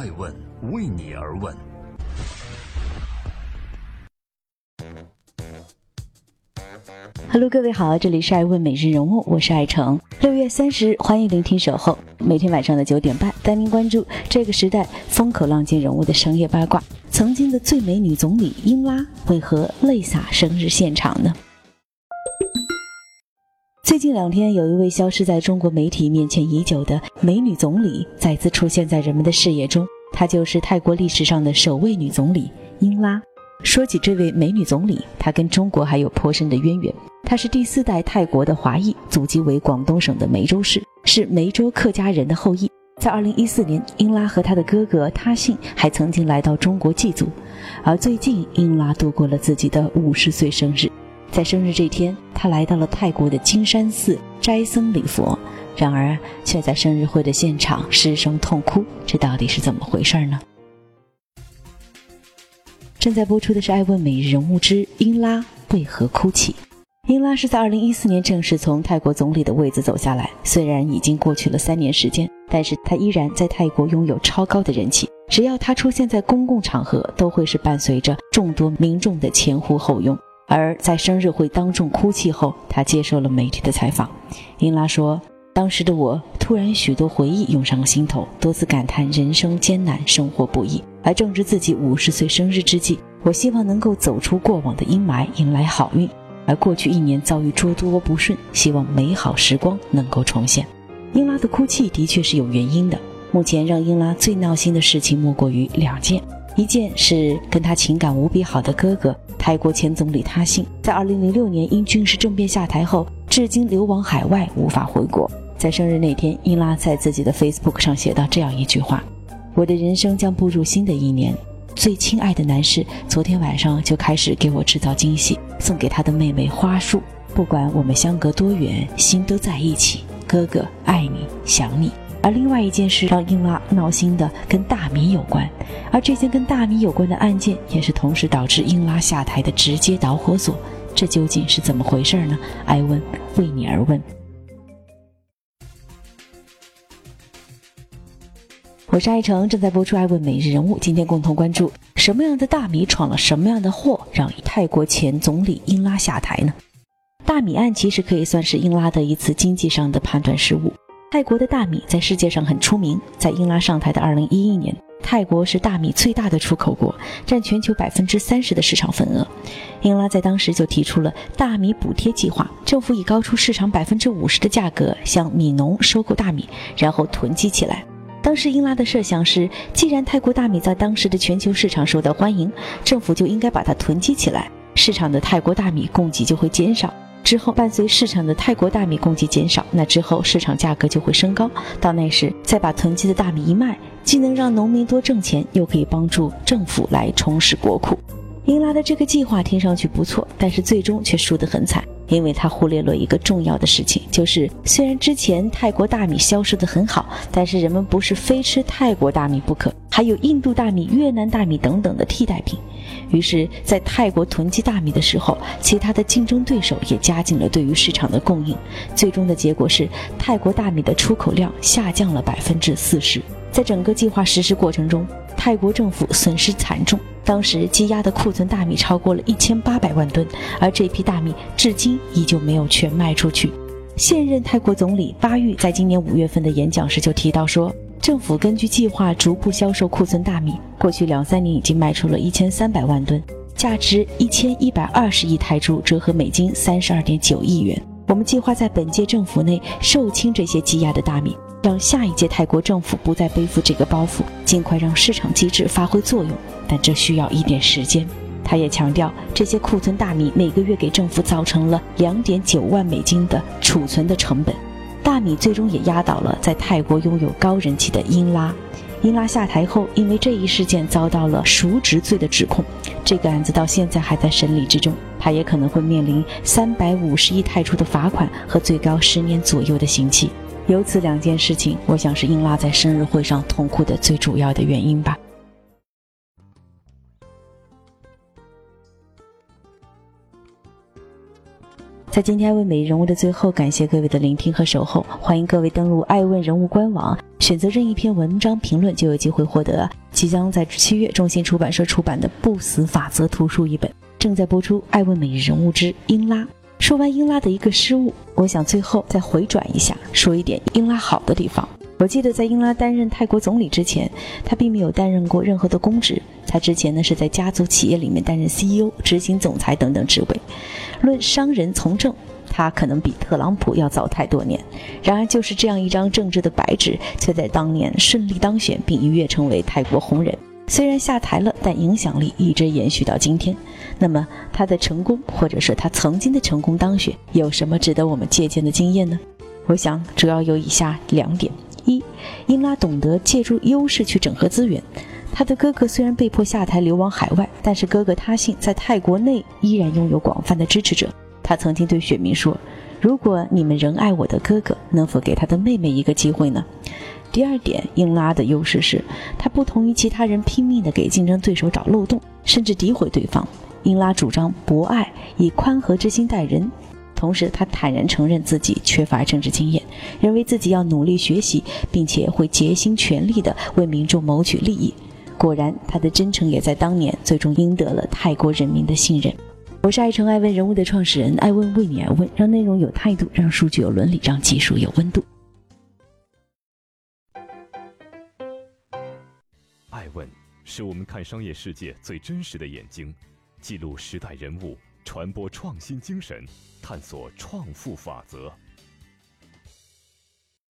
爱问为你而问。Hello，各位好，这里是爱问每日人物，我是爱成。六月三十日，欢迎聆听守候，每天晚上的九点半，带您关注这个时代风口浪尖人物的商业八卦。曾经的最美女总理英拉为何泪洒生日现场呢？最近两天，有一位消失在中国媒体面前已久的美女总理再次出现在人们的视野中，她就是泰国历史上的首位女总理英拉。说起这位美女总理，她跟中国还有颇深的渊源。她是第四代泰国的华裔，祖籍为广东省的梅州市，是梅州客家人的后裔。在2014年，英拉和她的哥哥他信还曾经来到中国祭祖。而最近，英拉度过了自己的五十岁生日。在生日这天，他来到了泰国的金山寺斋僧礼佛，然而却在生日会的现场失声痛哭。这到底是怎么回事呢？正在播出的是《爱问每日人物之英拉为何哭泣》。英拉是在2014年正式从泰国总理的位子走下来。虽然已经过去了三年时间，但是她依然在泰国拥有超高的人气。只要她出现在公共场合，都会是伴随着众多民众的前呼后拥。而在生日会当众哭泣后，他接受了媒体的采访。英拉说：“当时的我突然许多回忆涌上了心头，多次感叹人生艰难，生活不易。”而正值自己五十岁生日之际，我希望能够走出过往的阴霾，迎来好运。而过去一年遭遇诸多不顺，希望美好时光能够重现。英拉的哭泣的确是有原因的。目前让英拉最闹心的事情莫过于两件：一件是跟他情感无比好的哥哥泰国前总理他信，在2006年因军事政变下台后，至今流亡海外，无法回国。在生日那天，英拉在自己的 Facebook 上写到这样一句话。我的人生将步入新的一年，最亲爱的男士昨天晚上就开始给我制造惊喜，送给他的妹妹花束。不管我们相隔多远，心都在一起。哥哥爱你，想你。而另外一件事让英拉闹心的，跟大米有关，而这件跟大米有关的案件，也是同时导致英拉下台的直接导火索。这究竟是怎么回事呢？艾问为你而问。我是爱成，正在播出《爱问每日人物》。今天共同关注什么样的大米闯了什么样的祸，让泰国前总理英拉下台呢？大米案其实可以算是英拉的一次经济上的判断失误。泰国的大米在世界上很出名，在英拉上台的2011年，泰国是大米最大的出口国，占全球百分之三十的市场份额。英拉在当时就提出了大米补贴计划，政府以高出市场百分之五十的价格向米农收购大米，然后囤积起来。当时英拉的设想是，既然泰国大米在当时的全球市场受到欢迎，政府就应该把它囤积起来，市场的泰国大米供给就会减少。之后伴随市场的泰国大米供给减少，那之后市场价格就会升高。到那时再把囤积的大米一卖，既能让农民多挣钱，又可以帮助政府来充实国库。英拉的这个计划听上去不错，但是最终却输得很惨。因为他忽略了一个重要的事情，就是虽然之前泰国大米销售的很好，但是人们不是非吃泰国大米不可，还有印度大米、越南大米等等的替代品。于是，在泰国囤积大米的时候，其他的竞争对手也加紧了对于市场的供应。最终的结果是，泰国大米的出口量下降了百分之四十。在整个计划实施过程中，泰国政府损失惨重。当时积压的库存大米超过了一千八百万吨，而这批大米至今依旧没有全卖出去。现任泰国总理巴育在今年五月份的演讲时就提到说，政府根据计划逐步销售库存大米，过去两三年已经卖出了一千三百万吨，价值一千一百二十亿泰铢，折合美金三十二点九亿元。我们计划在本届政府内售清这些积压的大米。让下一届泰国政府不再背负这个包袱，尽快让市场机制发挥作用，但这需要一点时间。他也强调，这些库存大米每个月给政府造成了两点九万美金的储存的成本。大米最终也压倒了在泰国拥有高人气的英拉。英拉下台后，因为这一事件遭到了赎职罪的指控，这个案子到现在还在审理之中，他也可能会面临三百五十亿泰铢的罚款和最高十年左右的刑期。由此两件事情，我想是英拉在生日会上痛哭的最主要的原因吧。在今天爱问每日人物的最后，感谢各位的聆听和守候，欢迎各位登录爱问人物官网，选择任意一篇文章评论，就有机会获得即将在七月中信出版社出版的《不死法则》图书一本。正在播出爱问每日人物之英拉。说完英拉的一个失误，我想最后再回转一下，说一点英拉好的地方。我记得在英拉担任泰国总理之前，他并没有担任过任何的公职。他之前呢是在家族企业里面担任 CEO、执行总裁等等职位。论商人从政，他可能比特朗普要早太多年。然而，就是这样一张政治的白纸，却在当年顺利当选，并一跃成为泰国红人。虽然下台了，但影响力一直延续到今天。那么，他的成功，或者是他曾经的成功当选，有什么值得我们借鉴的经验呢？我想主要有以下两点。一，英拉懂得借助优势去整合资源。他的哥哥虽然被迫下台流亡海外，但是哥哥他信在泰国内依然拥有广泛的支持者。他曾经对选民说：“如果你们仍爱我的哥哥，能否给他的妹妹一个机会呢？”第二点，英拉的优势是他不同于其他人拼命地给竞争对手找漏洞，甚至诋毁对方。英拉主张博爱，以宽和之心待人。同时，他坦然承认自己缺乏政治经验，认为自己要努力学习，并且会竭心全力地为民众谋取利益。果然，他的真诚也在当年最终赢得了泰国人民的信任。我是爱成爱问人物的创始人，爱问为你而问，让内容有态度，让数据有伦理，让技术有温度。爱问是我们看商业世界最真实的眼睛，记录时代人物。传播创新精神，探索创富法则。